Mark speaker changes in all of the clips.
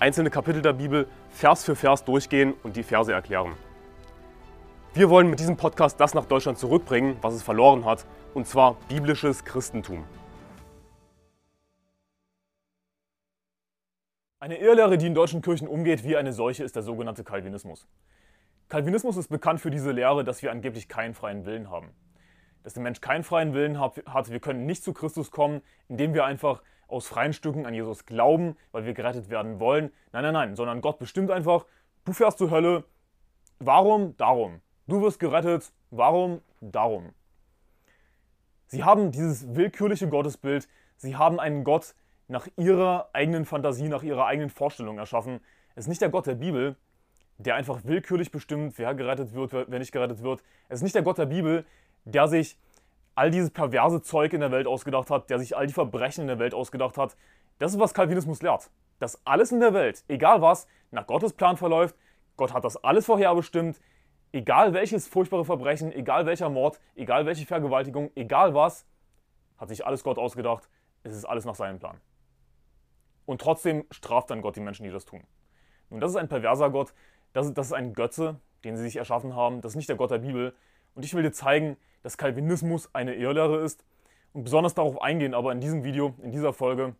Speaker 1: einzelne Kapitel der Bibel Vers für Vers durchgehen und die Verse erklären. Wir wollen mit diesem Podcast das nach Deutschland zurückbringen, was es verloren hat, und zwar biblisches Christentum. Eine Irrlehre, die in deutschen Kirchen umgeht wie eine Seuche, ist der sogenannte Calvinismus. Calvinismus ist bekannt für diese Lehre, dass wir angeblich keinen freien Willen haben. Dass der Mensch keinen freien Willen hat, wir können nicht zu Christus kommen, indem wir einfach aus freien Stücken an Jesus glauben, weil wir gerettet werden wollen. Nein, nein, nein, sondern Gott bestimmt einfach, du fährst zur Hölle. Warum? Darum. Du wirst gerettet. Warum? Darum. Sie haben dieses willkürliche Gottesbild. Sie haben einen Gott nach ihrer eigenen Fantasie, nach ihrer eigenen Vorstellung erschaffen. Es ist nicht der Gott der Bibel, der einfach willkürlich bestimmt, wer gerettet wird, wer nicht gerettet wird. Es ist nicht der Gott der Bibel, der sich all dieses perverse Zeug in der Welt ausgedacht hat, der sich all die Verbrechen in der Welt ausgedacht hat. Das ist, was Calvinismus lehrt. Dass alles in der Welt, egal was, nach Gottes Plan verläuft. Gott hat das alles vorherbestimmt. Egal welches furchtbare Verbrechen, egal welcher Mord, egal welche Vergewaltigung, egal was, hat sich alles Gott ausgedacht. Es ist alles nach seinem Plan. Und trotzdem straft dann Gott die Menschen, die das tun. Nun, das ist ein perverser Gott. Das ist, das ist ein Götze, den sie sich erschaffen haben. Das ist nicht der Gott der Bibel. Und ich will dir zeigen, dass Calvinismus eine Irrlehre ist und besonders darauf eingehen, aber in diesem Video, in dieser Folge,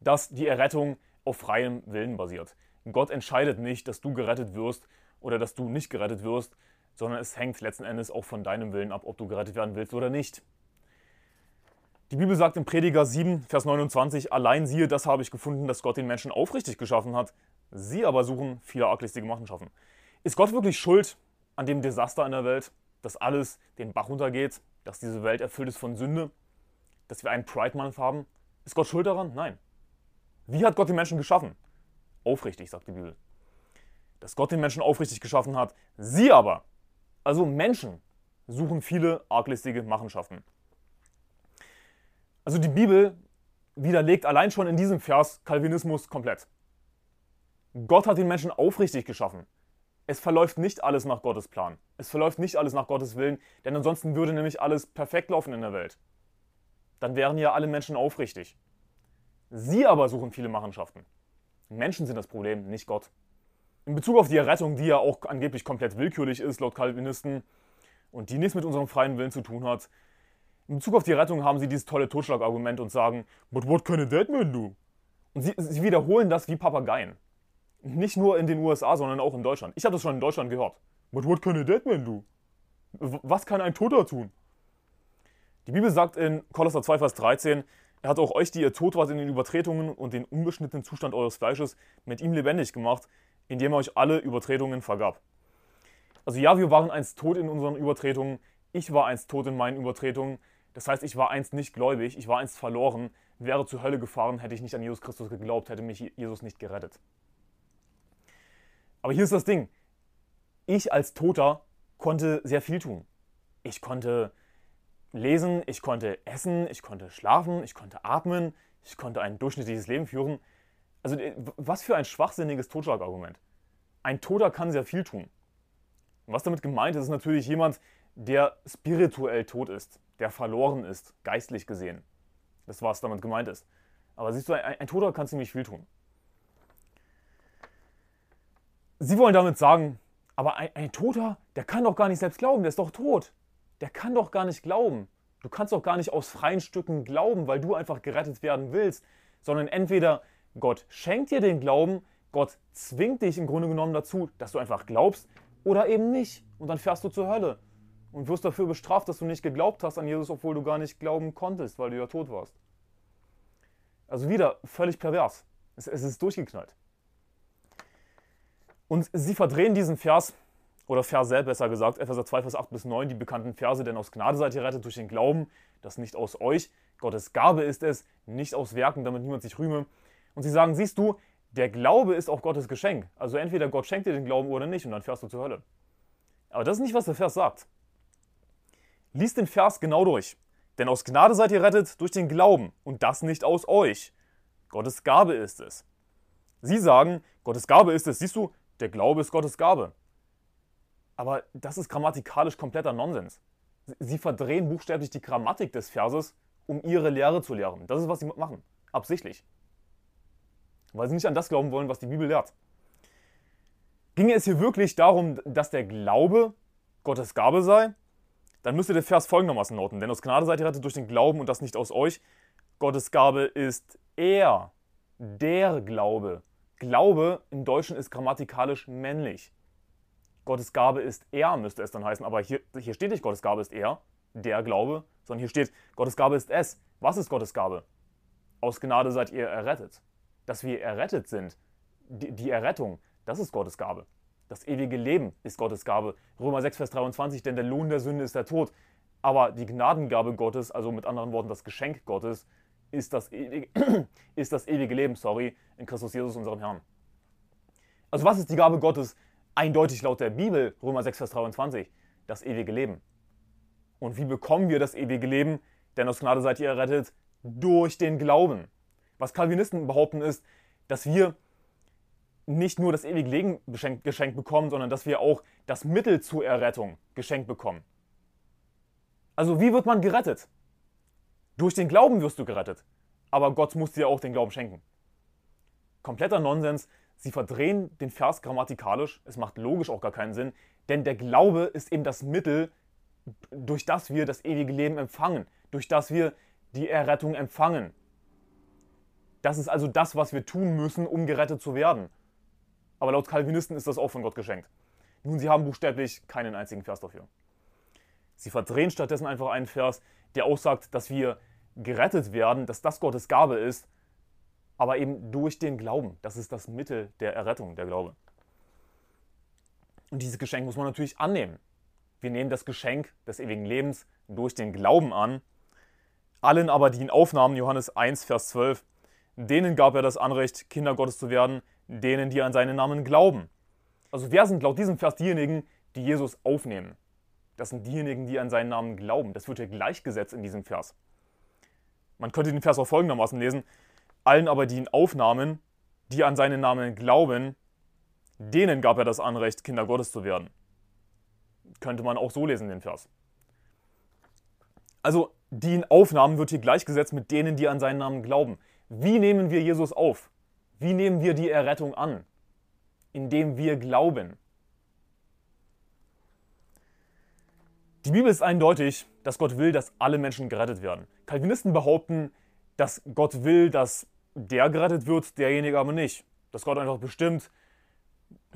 Speaker 1: dass die Errettung auf freiem Willen basiert. Gott entscheidet nicht, dass du gerettet wirst oder dass du nicht gerettet wirst, sondern es hängt letzten Endes auch von deinem Willen ab, ob du gerettet werden willst oder nicht. Die Bibel sagt im Prediger 7, Vers 29, allein siehe, das habe ich gefunden, dass Gott den Menschen aufrichtig geschaffen hat. Sie aber suchen viele arglistige Machenschaften. Ist Gott wirklich schuld an dem Desaster in der Welt? dass alles den Bach runtergeht, dass diese Welt erfüllt ist von Sünde, dass wir einen Pride-Month haben? Ist Gott schuld daran? Nein. Wie hat Gott den Menschen geschaffen? Aufrichtig, sagt die Bibel. Dass Gott den Menschen aufrichtig geschaffen hat. Sie aber, also Menschen, suchen viele arglistige Machenschaften. Also die Bibel widerlegt allein schon in diesem Vers Calvinismus komplett. Gott hat den Menschen aufrichtig geschaffen es verläuft nicht alles nach Gottes Plan. Es verläuft nicht alles nach Gottes Willen, denn ansonsten würde nämlich alles perfekt laufen in der Welt. Dann wären ja alle Menschen aufrichtig. Sie aber suchen viele Machenschaften. Menschen sind das Problem, nicht Gott. In Bezug auf die Errettung, die ja auch angeblich komplett willkürlich ist, laut Calvinisten, und die nichts mit unserem freien Willen zu tun hat, in Bezug auf die Rettung haben sie dieses tolle Totschlagargument und sagen, But what can a dead man do? Und sie, sie wiederholen das wie Papageien. Nicht nur in den USA, sondern auch in Deutschland. Ich habe das schon in Deutschland gehört. But what can a dead man do? Was kann ein Toter tun? Die Bibel sagt in Kolosser 2, Vers 13, er hat auch euch, die ihr tot wart in den Übertretungen und den unbeschnittenen Zustand eures Fleisches, mit ihm lebendig gemacht, indem er euch alle Übertretungen vergab. Also ja, wir waren einst tot in unseren Übertretungen. Ich war einst tot in meinen Übertretungen. Das heißt, ich war einst nicht gläubig, ich war einst verloren, wäre zur Hölle gefahren, hätte ich nicht an Jesus Christus geglaubt, hätte mich Jesus nicht gerettet. Aber hier ist das Ding. Ich als Toter konnte sehr viel tun. Ich konnte lesen, ich konnte essen, ich konnte schlafen, ich konnte atmen, ich konnte ein durchschnittliches Leben führen. Also äh, was für ein schwachsinniges Totschlagargument. Ein Toter kann sehr viel tun. Und was damit gemeint ist, ist natürlich jemand, der spirituell tot ist, der verloren ist, geistlich gesehen. Das, was damit gemeint ist. Aber siehst du, ein, ein Toter kann ziemlich viel tun. Sie wollen damit sagen, aber ein, ein, Toter, der kann doch gar nicht selbst glauben, der ist doch tot. Der kann doch gar nicht glauben. Du kannst doch gar nicht aus freien Stücken glauben, weil du einfach gerettet werden willst, sondern entweder Gott schenkt dir den Glauben, Gott zwingt dich im Grunde genommen dazu, dass du einfach glaubst, oder eben nicht. Und dann fährst du zur Hölle und wirst dafür bestraft, dass du nicht geglaubt hast an Jesus, obwohl du gar nicht glauben konntest, weil du ja tot warst. Also wieder völlig pervers. Es, es ist durchgeknallt. Und sie verdrehen diesen Vers, oder Verse besser gesagt, Epheser 2, Vers 8 bis 9, die bekannten Verse, denn aus Gnade seid ihr rettet durch den Glauben, das nicht aus euch, Gottes Gabe ist es, nicht aus Werken, damit niemand sich rühme. Und sie sagen, siehst du, der Glaube ist auch Gottes Geschenk. Also entweder Gott schenkt dir den Glauben oder nicht und dann fährst du zur Hölle. Aber das ist nicht, was der Vers sagt. Lies den Vers genau durch. Denn aus Gnade seid ihr rettet durch den Glauben und das nicht aus euch. Gottes Gabe ist es. Sie sagen, Gottes Gabe ist es. Siehst du, der Glaube ist Gottes Gabe. Aber das ist grammatikalisch kompletter Nonsens. Sie verdrehen buchstäblich die Grammatik des Verses, um ihre Lehre zu lehren. Das ist, was sie machen. Absichtlich. Weil sie nicht an das glauben wollen, was die Bibel lehrt. Ginge es hier wirklich darum, dass der Glaube Gottes Gabe sei, dann müsste der Vers folgendermaßen lauten. Denn aus Gnade seid ihr rettet durch den Glauben und das nicht aus euch. Gottes Gabe ist er, der Glaube. Glaube im Deutschen ist grammatikalisch männlich. Gottes Gabe ist er, müsste es dann heißen. Aber hier, hier steht nicht Gottes Gabe ist er, der Glaube, sondern hier steht Gottes Gabe ist es. Was ist Gottes Gabe? Aus Gnade seid ihr errettet. Dass wir errettet sind, die, die Errettung, das ist Gottes Gabe. Das ewige Leben ist Gottes Gabe. Römer 6, Vers 23, denn der Lohn der Sünde ist der Tod. Aber die Gnadengabe Gottes, also mit anderen Worten das Geschenk Gottes, ist das ewige, ist das ewige Leben, sorry, in Christus Jesus, unserem Herrn. Also was ist die Gabe Gottes? Eindeutig laut der Bibel, Römer 6, Vers 23, das ewige Leben. Und wie bekommen wir das ewige Leben? Denn aus Gnade seid ihr errettet durch den Glauben. Was Calvinisten behaupten ist, dass wir nicht nur das ewige Leben geschenkt bekommen, sondern dass wir auch das Mittel zur Errettung geschenkt bekommen. Also wie wird man gerettet? Durch den Glauben wirst du gerettet. Aber Gott muss dir auch den Glauben schenken. Kompletter Nonsens. Sie verdrehen den Vers grammatikalisch. Es macht logisch auch gar keinen Sinn. Denn der Glaube ist eben das Mittel, durch das wir das ewige Leben empfangen. Durch das wir die Errettung empfangen. Das ist also das, was wir tun müssen, um gerettet zu werden aber laut Calvinisten ist das auch von Gott geschenkt. Nun, sie haben buchstäblich keinen einzigen Vers dafür. Sie verdrehen stattdessen einfach einen Vers, der aussagt, dass wir gerettet werden, dass das Gottes Gabe ist, aber eben durch den Glauben. Das ist das Mittel der Errettung, der Glaube. Und dieses Geschenk muss man natürlich annehmen. Wir nehmen das Geschenk des ewigen Lebens durch den Glauben an. Allen aber, die ihn aufnahmen, Johannes 1, Vers 12, denen gab er das Anrecht, Kinder Gottes zu werden, denen, die an seinen Namen glauben. Also wer sind laut diesem Vers diejenigen, die Jesus aufnehmen? Das sind diejenigen, die an seinen Namen glauben. Das wird hier gleichgesetzt in diesem Vers. Man könnte den Vers auch folgendermaßen lesen. Allen aber, die ihn aufnahmen, die an seinen Namen glauben, denen gab er das Anrecht, Kinder Gottes zu werden. Könnte man auch so lesen, den Vers. Also, die ihn aufnahmen, wird hier gleichgesetzt mit denen, die an seinen Namen glauben. Wie nehmen wir Jesus auf? Wie nehmen wir die Errettung an? Indem wir glauben. Die Bibel ist eindeutig, dass Gott will, dass alle Menschen gerettet werden. Calvinisten behaupten, dass Gott will, dass der gerettet wird, derjenige aber nicht. Dass Gott einfach bestimmt,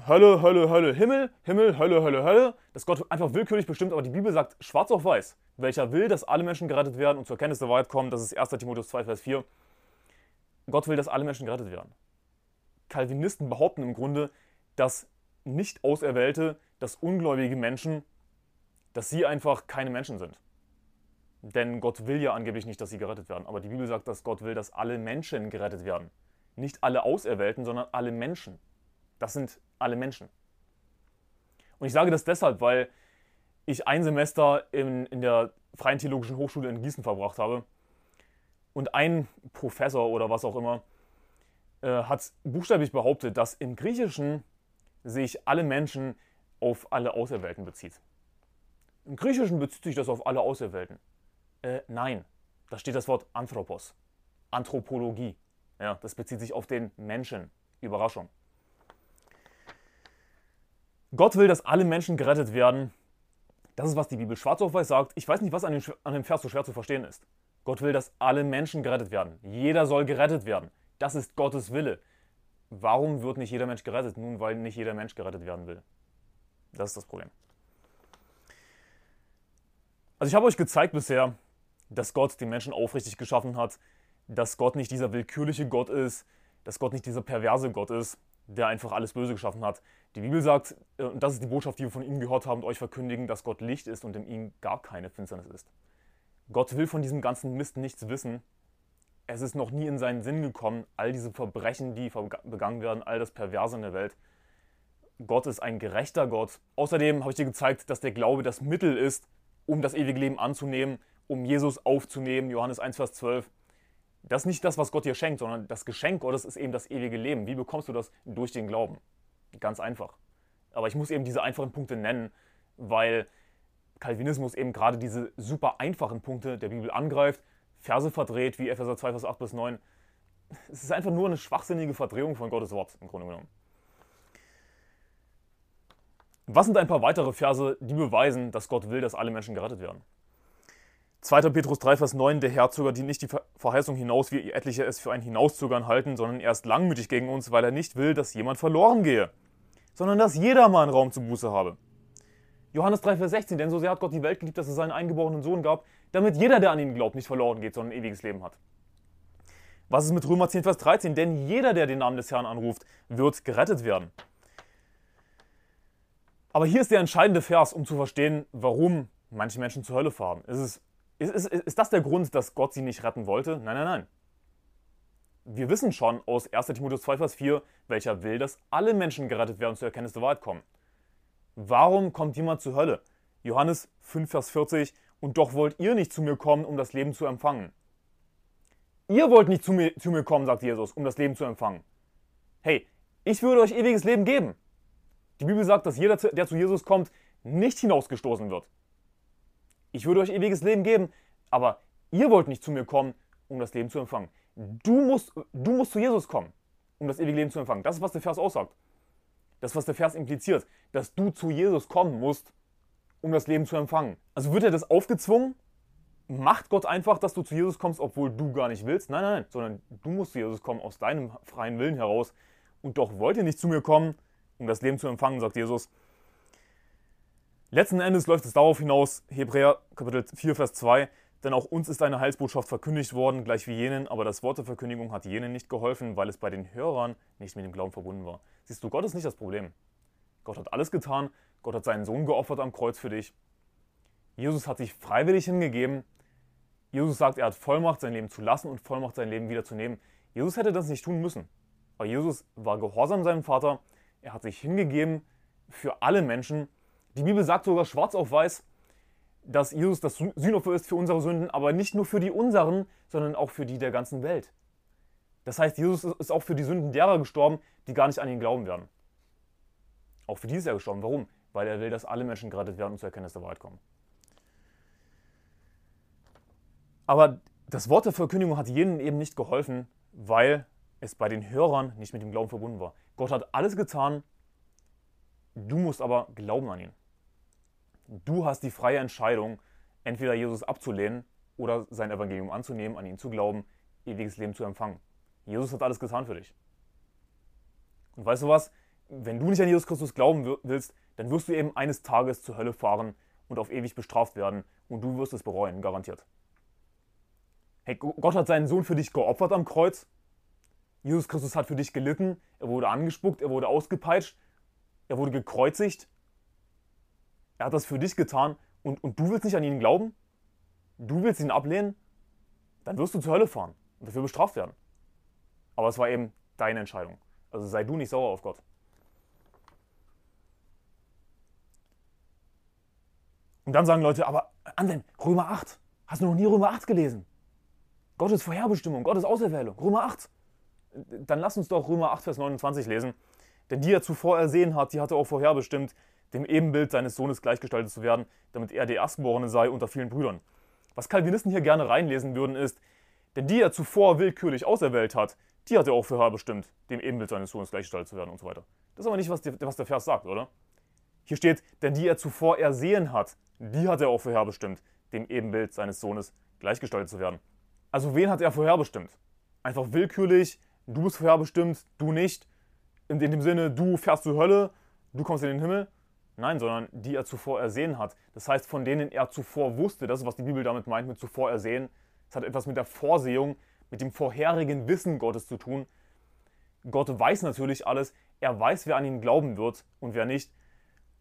Speaker 1: Hölle, Hölle, Hölle, Himmel, Himmel, Hölle, Hölle, Hölle. Dass Gott einfach willkürlich bestimmt, aber die Bibel sagt schwarz auf weiß, welcher will, dass alle Menschen gerettet werden und zur Kenntnis der Wahrheit kommen. Das ist 1. Timotheus 2, Vers 4. Gott will, dass alle Menschen gerettet werden. Calvinisten behaupten im Grunde, dass nicht Auserwählte, dass ungläubige Menschen, dass sie einfach keine Menschen sind. Denn Gott will ja angeblich nicht, dass sie gerettet werden. Aber die Bibel sagt, dass Gott will, dass alle Menschen gerettet werden. Nicht alle Auserwählten, sondern alle Menschen. Das sind alle Menschen. Und ich sage das deshalb, weil ich ein Semester in, in der Freien Theologischen Hochschule in Gießen verbracht habe. Und ein Professor oder was auch immer äh, hat buchstäblich behauptet, dass im Griechischen sich alle Menschen auf alle Auserwählten bezieht. Im Griechischen bezieht sich das auf alle Auserwählten. Äh, nein, da steht das Wort Anthropos, Anthropologie. Ja, das bezieht sich auf den Menschen. Überraschung. Gott will, dass alle Menschen gerettet werden. Das ist, was die Bibel schwarz auf weiß sagt. Ich weiß nicht, was an dem, an dem Vers so schwer zu verstehen ist. Gott will, dass alle Menschen gerettet werden. Jeder soll gerettet werden. Das ist Gottes Wille. Warum wird nicht jeder Mensch gerettet? Nun, weil nicht jeder Mensch gerettet werden will. Das ist das Problem. Also ich habe euch gezeigt bisher, dass Gott den Menschen aufrichtig geschaffen hat, dass Gott nicht dieser willkürliche Gott ist, dass Gott nicht dieser perverse Gott ist, der einfach alles Böse geschaffen hat. Die Bibel sagt, äh, und das ist die Botschaft, die wir von ihm gehört haben und euch verkündigen, dass Gott Licht ist und in ihm gar keine Finsternis ist. Gott will von diesem ganzen Mist nichts wissen es ist noch nie in seinen Sinn gekommen, all diese Verbrechen, die begangen werden, all das Perverse in der Welt. Gott ist ein gerechter Gott. Außerdem habe ich dir gezeigt, dass der Glaube das Mittel ist, um das ewige Leben anzunehmen, um Jesus aufzunehmen. Johannes 1, Vers 12. Das ist nicht das, was Gott dir schenkt, sondern das Geschenk Gottes ist eben das ewige Leben. Wie bekommst du das? Durch den Glauben. Ganz einfach. Aber ich muss eben diese einfachen Punkte nennen, weil Calvinismus eben gerade diese super einfachen Punkte der Bibel angreift, Verse verdreht, wie Epheser 2, Vers 8 bis 9. Es ist einfach nur eine schwachsinnige Verdrehung von Gottes Wort, im Grunde genommen. Was sind ein paar weitere Verse, die beweisen, dass Gott will, dass alle Menschen gerettet werden? 2. Petrus 3, Vers 9, der Herr zögert nicht die Verheißung hinaus, wie etliche es für ein Hinauszögern halten, sondern er ist langmütig gegen uns, weil er nicht will, dass jemand verloren gehe, sondern dass jedermann Raum zur Buße habe. Johannes 3, Vers 16, denn so sehr hat Gott die Welt geliebt, dass es seinen eingeborenen Sohn gab, damit jeder, der an ihn glaubt, nicht verloren geht, sondern ein ewiges Leben hat. Was ist mit Römer 10, Vers 13? Denn jeder, der den Namen des Herrn anruft, wird gerettet werden. Aber hier ist der entscheidende Vers, um zu verstehen, warum manche Menschen zur Hölle fahren. Ist, es, ist, ist, ist das der Grund, dass Gott sie nicht retten wollte? Nein, nein, nein. Wir wissen schon aus 1 Timotheus 2, Vers 4, welcher will, dass alle Menschen gerettet werden und zur Erkenntnis der Wahrheit kommen. Warum kommt jemand zur Hölle? Johannes 5, Vers 40, und doch wollt ihr nicht zu mir kommen, um das Leben zu empfangen. Ihr wollt nicht zu mir, zu mir kommen, sagt Jesus, um das Leben zu empfangen. Hey, ich würde euch ewiges Leben geben. Die Bibel sagt, dass jeder, der zu Jesus kommt, nicht hinausgestoßen wird. Ich würde euch ewiges Leben geben, aber ihr wollt nicht zu mir kommen, um das Leben zu empfangen. Du musst, du musst zu Jesus kommen, um das ewige Leben zu empfangen. Das ist, was der Vers aussagt. Das was der Vers impliziert, dass du zu Jesus kommen musst, um das Leben zu empfangen. Also wird er das aufgezwungen? Macht Gott einfach, dass du zu Jesus kommst, obwohl du gar nicht willst? Nein, nein, nein, sondern du musst zu Jesus kommen aus deinem freien Willen heraus. Und doch wollt ihr nicht zu mir kommen, um das Leben zu empfangen, sagt Jesus. Letzten Endes läuft es darauf hinaus, Hebräer Kapitel 4, Vers 2, denn auch uns ist eine Heilsbotschaft verkündigt worden, gleich wie jenen, aber das Wort der Verkündigung hat jenen nicht geholfen, weil es bei den Hörern nicht mit dem Glauben verbunden war. Siehst du, Gott ist nicht das Problem. Gott hat alles getan, Gott hat seinen Sohn geopfert am Kreuz für dich. Jesus hat sich freiwillig hingegeben. Jesus sagt, er hat Vollmacht, sein Leben zu lassen und Vollmacht, sein Leben wieder zu nehmen. Jesus hätte das nicht tun müssen. Aber Jesus war gehorsam seinem Vater, er hat sich hingegeben für alle Menschen. Die Bibel sagt sogar schwarz auf weiß, dass Jesus das Sühnopfer ist für unsere Sünden, aber nicht nur für die unseren, sondern auch für die der ganzen Welt. Das heißt, Jesus ist auch für die Sünden derer gestorben, die gar nicht an ihn glauben werden. Auch für die ist er gestorben. Warum? Weil er will, dass alle Menschen gerettet werden und zur Erkenntnis der Wahrheit kommen. Aber das Wort der Verkündigung hat jenen eben nicht geholfen, weil es bei den Hörern nicht mit dem Glauben verbunden war. Gott hat alles getan, du musst aber glauben an ihn. Du hast die freie Entscheidung, entweder Jesus abzulehnen oder sein Evangelium anzunehmen, an ihn zu glauben, ewiges Leben zu empfangen. Jesus hat alles getan für dich. Und weißt du was? Wenn du nicht an Jesus Christus glauben willst, dann wirst du eben eines Tages zur Hölle fahren und auf ewig bestraft werden und du wirst es bereuen, garantiert. Hey, Gott hat seinen Sohn für dich geopfert am Kreuz Jesus Christus hat für dich gelitten, er wurde angespuckt, er wurde ausgepeitscht, er wurde gekreuzigt. Er hat das für dich getan und, und du willst nicht an ihn glauben? Du willst ihn ablehnen? Dann wirst du zur Hölle fahren und dafür bestraft werden. Aber es war eben deine Entscheidung. Also sei du nicht sauer auf Gott. Und dann sagen Leute, aber Anselm, Römer 8. Hast du noch nie Römer 8 gelesen? Gottes Vorherbestimmung, Gottes Auserwählung, Römer 8 dann lass uns doch Römer 8, Vers 29 lesen. Denn die er zuvor ersehen hat, die hat er auch vorherbestimmt, dem Ebenbild seines Sohnes gleichgestaltet zu werden, damit er der Erstgeborene sei unter vielen Brüdern. Was Calvinisten hier gerne reinlesen würden, ist, denn die er zuvor willkürlich auserwählt hat, die hat er auch vorherbestimmt, dem Ebenbild seines Sohnes gleichgestaltet zu werden und so weiter. Das ist aber nicht, was, die, was der Vers sagt, oder? Hier steht, denn die er zuvor ersehen hat, die hat er auch vorherbestimmt, dem Ebenbild seines Sohnes gleichgestaltet zu werden. Also wen hat er vorherbestimmt? Einfach willkürlich du bist vorherbestimmt, du nicht. In, in dem Sinne, du fährst zur Hölle, du kommst in den Himmel. Nein, sondern die er zuvor ersehen hat. Das heißt, von denen er zuvor wusste, das ist, was die Bibel damit meint, mit zuvor ersehen. Es hat etwas mit der Vorsehung, mit dem vorherigen Wissen Gottes zu tun. Gott weiß natürlich alles. Er weiß, wer an ihn glauben wird und wer nicht.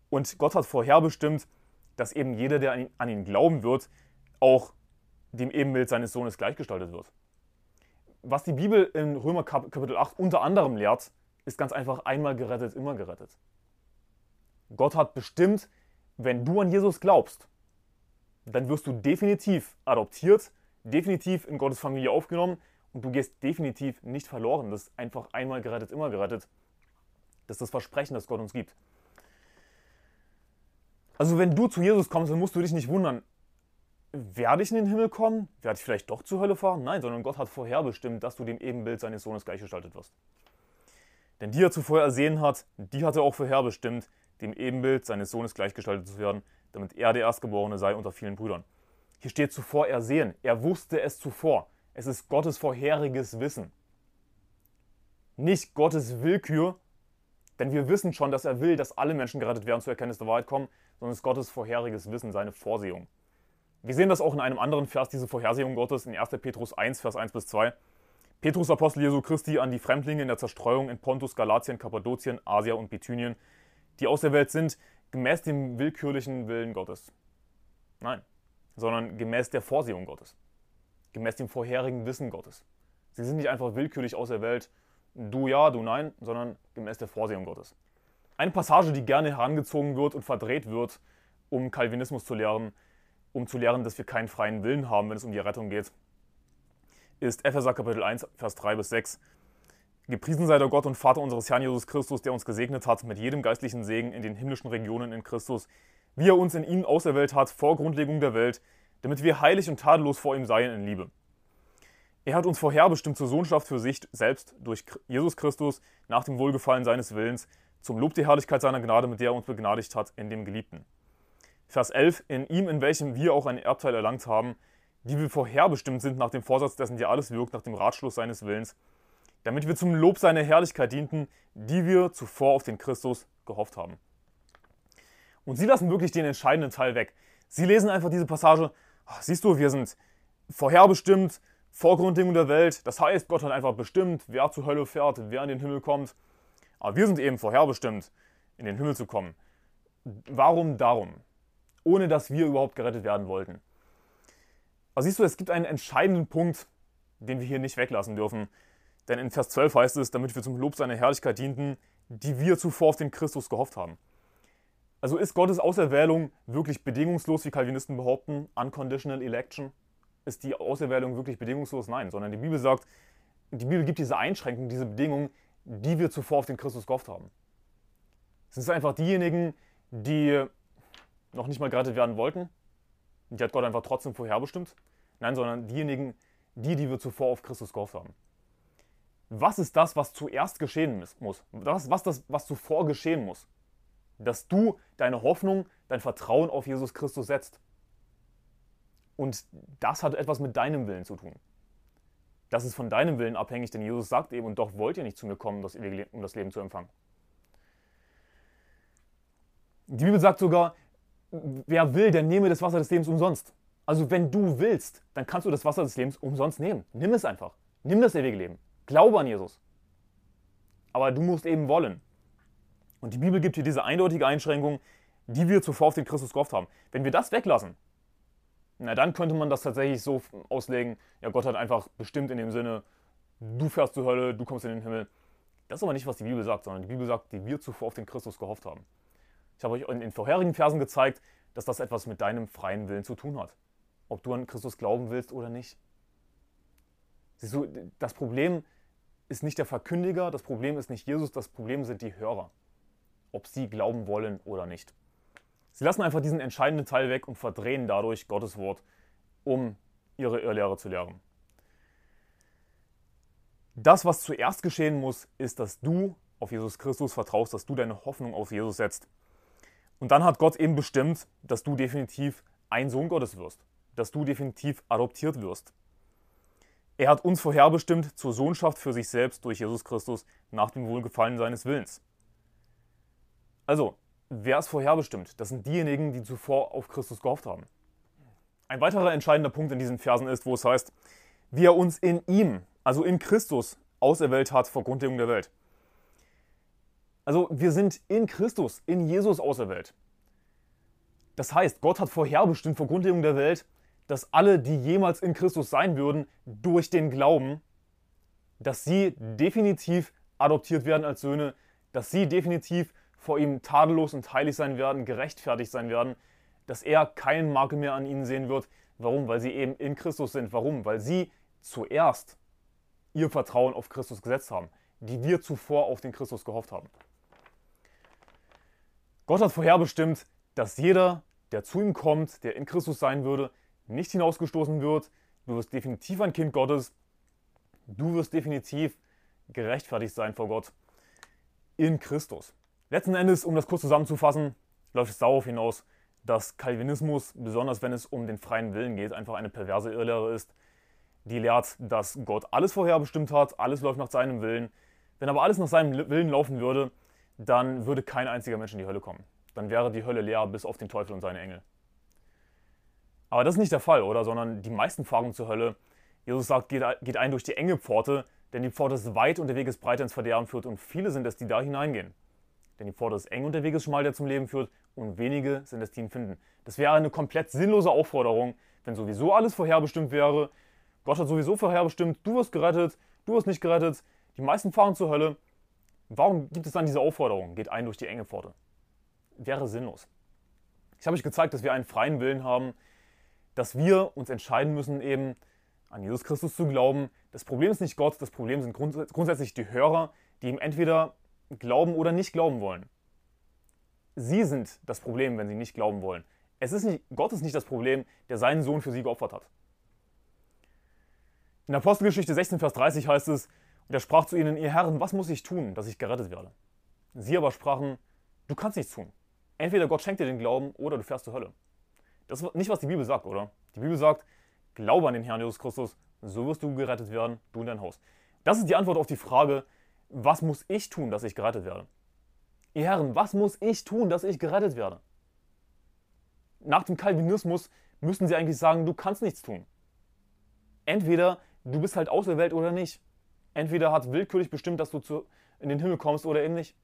Speaker 1: Und Gott hat vorherbestimmt, dass eben jeder, der an ihn, an ihn glauben wird, auch dem Ebenbild seines Sohnes gleichgestaltet wird. Was die Bibel in Römer Kapitel 8 unter anderem lehrt, ist ganz einfach einmal gerettet, immer gerettet. Gott hat bestimmt, wenn du an Jesus glaubst, dann wirst du definitiv adoptiert, definitiv in Gottes Familie aufgenommen und du gehst definitiv nicht verloren. Das ist einfach einmal gerettet, immer gerettet. Das ist das Versprechen, das Gott uns gibt. Also wenn du zu Jesus kommst, dann musst du dich nicht wundern, werde ich in den Himmel kommen? Werde ich vielleicht doch zur Hölle fahren? Nein, sondern Gott hat vorherbestimmt, dass du dem Ebenbild seines Sohnes gleichgestaltet wirst. Denn die er zuvor ersehen hat, die hat er auch vorherbestimmt, dem Ebenbild seines Sohnes gleichgestaltet zu werden, damit er der Erstgeborene sei unter vielen Brüdern. Hier steht zuvor ersehen. Er wusste es zuvor. Es ist Gottes vorheriges Wissen. Nicht Gottes Willkür, denn wir wissen schon, dass er will, dass alle Menschen gerettet werden, zur Erkenntnis der Wahrheit kommen, sondern es ist Gottes vorheriges Wissen, seine Vorsehung. Wir sehen das auch in einem anderen Vers, diese Vorhersehung Gottes in 1. Petrus 1, Vers 1 bis 2. Petrus, Apostel Jesu Christi, an die Fremdlinge in der Zerstreuung in Pontus, Galatien, Kappadokien, Asia und Bithynien, die aus der Welt sind, gemäß dem willkürlichen Willen Gottes. Nein, sondern gemäß der Vorsehung Gottes. Gemäß dem vorherigen Wissen Gottes. Sie sind nicht einfach willkürlich aus der Welt, du ja, du nein, sondern gemäß der Vorsehung Gottes. Eine Passage, die gerne herangezogen wird und verdreht wird, um Calvinismus zu lehren, um zu lernen, dass wir keinen freien Willen haben, wenn es um die Rettung geht, ist Epheser Kapitel 1, Vers 3 bis 6. Gepriesen sei der Gott und Vater unseres Herrn Jesus Christus, der uns gesegnet hat mit jedem geistlichen Segen in den himmlischen Regionen in Christus, wie er uns in ihm auserwählt hat vor Grundlegung der Welt, damit wir heilig und tadellos vor ihm seien in Liebe. Er hat uns vorherbestimmt zur Sohnschaft für sich selbst durch Jesus Christus nach dem Wohlgefallen seines Willens, zum Lob der Herrlichkeit seiner Gnade, mit der er uns begnadigt hat in dem Geliebten. Vers 11, in ihm, in welchem wir auch ein Erbteil erlangt haben, die wir vorherbestimmt sind nach dem Vorsatz dessen, der alles wirkt, nach dem Ratschluss seines Willens, damit wir zum Lob seiner Herrlichkeit dienten, die wir zuvor auf den Christus gehofft haben. Und sie lassen wirklich den entscheidenden Teil weg. Sie lesen einfach diese Passage, ach, siehst du, wir sind vorherbestimmt, Vorgrundlegung der Welt, das heißt, Gott hat einfach bestimmt, wer zur Hölle fährt, wer in den Himmel kommt. Aber wir sind eben vorherbestimmt, in den Himmel zu kommen. Warum darum? Ohne dass wir überhaupt gerettet werden wollten. Aber siehst du, es gibt einen entscheidenden Punkt, den wir hier nicht weglassen dürfen. Denn in Vers 12 heißt es, damit wir zum Lob seiner Herrlichkeit dienten, die wir zuvor auf den Christus gehofft haben. Also ist Gottes Auserwählung wirklich bedingungslos, wie Calvinisten behaupten, unconditional election? Ist die Auserwählung wirklich bedingungslos? Nein, sondern die Bibel sagt, die Bibel gibt diese Einschränkung, diese Bedingungen, die wir zuvor auf den Christus gehofft haben. Es sind einfach diejenigen, die noch nicht mal gerettet werden wollten. Die hat Gott einfach trotzdem vorherbestimmt. Nein, sondern diejenigen, die, die wir zuvor auf Christus gehofft haben. Was ist das, was zuerst geschehen muss? Was, was das, was zuvor geschehen muss? Dass du deine Hoffnung, dein Vertrauen auf Jesus Christus setzt. Und das hat etwas mit deinem Willen zu tun. Das ist von deinem Willen abhängig, denn Jesus sagt eben, und doch wollt ihr nicht zu mir kommen, um das Leben zu empfangen. Die Bibel sagt sogar, wer will, der nehme das Wasser des Lebens umsonst. Also wenn du willst, dann kannst du das Wasser des Lebens umsonst nehmen. Nimm es einfach. Nimm das ewige Leben. Glaube an Jesus. Aber du musst eben wollen. Und die Bibel gibt hier diese eindeutige Einschränkung, die wir zuvor auf den Christus gehofft haben. Wenn wir das weglassen, na dann könnte man das tatsächlich so auslegen, ja Gott hat einfach bestimmt in dem Sinne, du fährst zur Hölle, du kommst in den Himmel. Das ist aber nicht, was die Bibel sagt, sondern die Bibel sagt, die wir zuvor auf den Christus gehofft haben. Ich habe euch in den vorherigen Versen gezeigt, dass das etwas mit deinem freien Willen zu tun hat. Ob du an Christus glauben willst oder nicht. Siehst du, das Problem ist nicht der Verkündiger, das Problem ist nicht Jesus, das Problem sind die Hörer. Ob sie glauben wollen oder nicht. Sie lassen einfach diesen entscheidenden Teil weg und verdrehen dadurch Gottes Wort, um ihre Irrlehre zu lehren. Das, was zuerst geschehen muss, ist, dass du auf Jesus Christus vertraust, dass du deine Hoffnung auf Jesus setzt. Und dann hat Gott eben bestimmt, dass du definitiv ein Sohn Gottes wirst, dass du definitiv adoptiert wirst. Er hat uns vorherbestimmt zur Sohnschaft für sich selbst durch Jesus Christus nach dem Wohlgefallen seines Willens. Also, wer ist vorherbestimmt? Das sind diejenigen, die zuvor auf Christus gehofft haben. Ein weiterer entscheidender Punkt in diesen Versen ist, wo es heißt, wie er uns in ihm, also in Christus, auserwählt hat vor Grundlegung der Welt. Also wir sind in Christus, in Jesus auserwählt. Das heißt, Gott hat vorherbestimmt vor Grundlegung der Welt, dass alle, die jemals in Christus sein würden, durch den Glauben dass sie definitiv adoptiert werden als Söhne, dass sie definitiv vor ihm tadellos und heilig sein werden, gerechtfertigt sein werden, dass er keinen Makel mehr an ihnen sehen wird. Warum? Weil sie eben in Christus sind. Warum? Weil sie zuerst ihr Vertrauen auf Christus gesetzt haben, die wir zuvor auf den Christus gehofft haben. Gott hat vorherbestimmt, dass jeder, der zu ihm kommt, der in Christus sein würde, nicht hinausgestoßen wird. Du wirst definitiv ein Kind Gottes. Du wirst definitiv gerechtfertigt sein vor Gott in Christus. Letzten Endes, um das kurz zusammenzufassen, läuft es darauf hinaus, dass Calvinismus, besonders wenn es um den freien Willen geht, einfach eine perverse Irrlehre ist, die lehrt, dass Gott alles vorherbestimmt hat, alles läuft nach seinem Willen. Wenn aber alles nach seinem Willen laufen würde, dann würde kein einziger Mensch in die Hölle kommen. Dann wäre die Hölle leer bis auf den Teufel und seine Engel. Aber das ist nicht der Fall, oder? Sondern die meisten fahren zur Hölle. Jesus sagt, geht, geht ein durch die enge Pforte, denn die Pforte ist weit und der Weg ist breit, der ins Verderben führt und viele sind es, die da hineingehen. Denn die Pforte ist eng und der Weg ist schmal, der zum Leben führt und wenige sind es, die ihn finden. Das wäre eine komplett sinnlose Aufforderung, wenn sowieso alles vorherbestimmt wäre. Gott hat sowieso vorherbestimmt, du wirst gerettet, du wirst nicht gerettet, die meisten fahren zur Hölle. Warum gibt es dann diese Aufforderung, geht ein durch die enge Pforte? Wäre sinnlos. Ich habe euch gezeigt, dass wir einen freien Willen haben, dass wir uns entscheiden müssen, eben an Jesus Christus zu glauben. Das Problem ist nicht Gott, das Problem sind grundsätzlich die Hörer, die ihm entweder glauben oder nicht glauben wollen. Sie sind das Problem, wenn sie nicht glauben wollen. Es ist nicht, Gott ist nicht das Problem, der seinen Sohn für sie geopfert hat. In Apostelgeschichte 16, Vers 30 heißt es, und er sprach zu ihnen, ihr Herren, was muss ich tun, dass ich gerettet werde? Sie aber sprachen, du kannst nichts tun. Entweder Gott schenkt dir den Glauben oder du fährst zur Hölle. Das ist nicht, was die Bibel sagt, oder? Die Bibel sagt, glaube an den Herrn Jesus Christus, so wirst du gerettet werden, du und dein Haus. Das ist die Antwort auf die Frage, was muss ich tun, dass ich gerettet werde? Ihr Herren, was muss ich tun, dass ich gerettet werde? Nach dem Calvinismus müssten sie eigentlich sagen, du kannst nichts tun. Entweder du bist halt auserwählt oder nicht. Entweder hat willkürlich bestimmt, dass du zu, in den Himmel kommst oder nicht.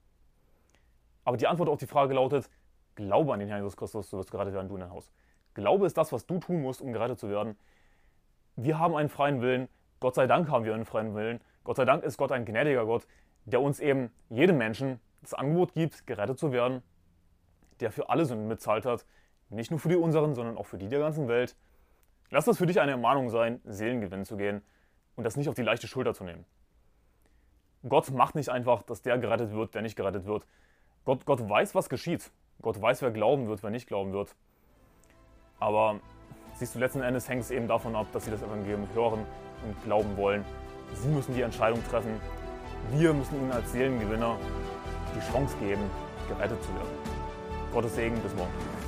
Speaker 1: Aber die Antwort auf die Frage lautet, glaube an den Herrn Jesus Christus, du wirst gerettet werden, du in dein Haus. Glaube ist das, was du tun musst, um gerettet zu werden. Wir haben einen freien Willen. Gott sei Dank haben wir einen freien Willen. Gott sei Dank ist Gott ein gnädiger Gott, der uns eben jedem Menschen das Angebot gibt, gerettet zu werden, der für alle Sünden bezahlt hat, nicht nur für die unseren, sondern auch für die der ganzen Welt. Lass das für dich eine Ermahnung sein, Seelengewinn zu gehen und das nicht auf die leichte Schulter zu nehmen. Gott macht nicht einfach, dass der gerettet wird, der nicht gerettet wird. Gott, Gott weiß, was geschieht. Gott weiß, wer glauben wird, wer nicht glauben wird. Aber siehst du, letzten Endes hängt es eben davon ab, dass sie das Evangelium hören und glauben wollen. Sie müssen die Entscheidung treffen. Wir müssen ihnen als Seelengewinner die Chance geben, gerettet zu werden. Gottes Segen, bis morgen.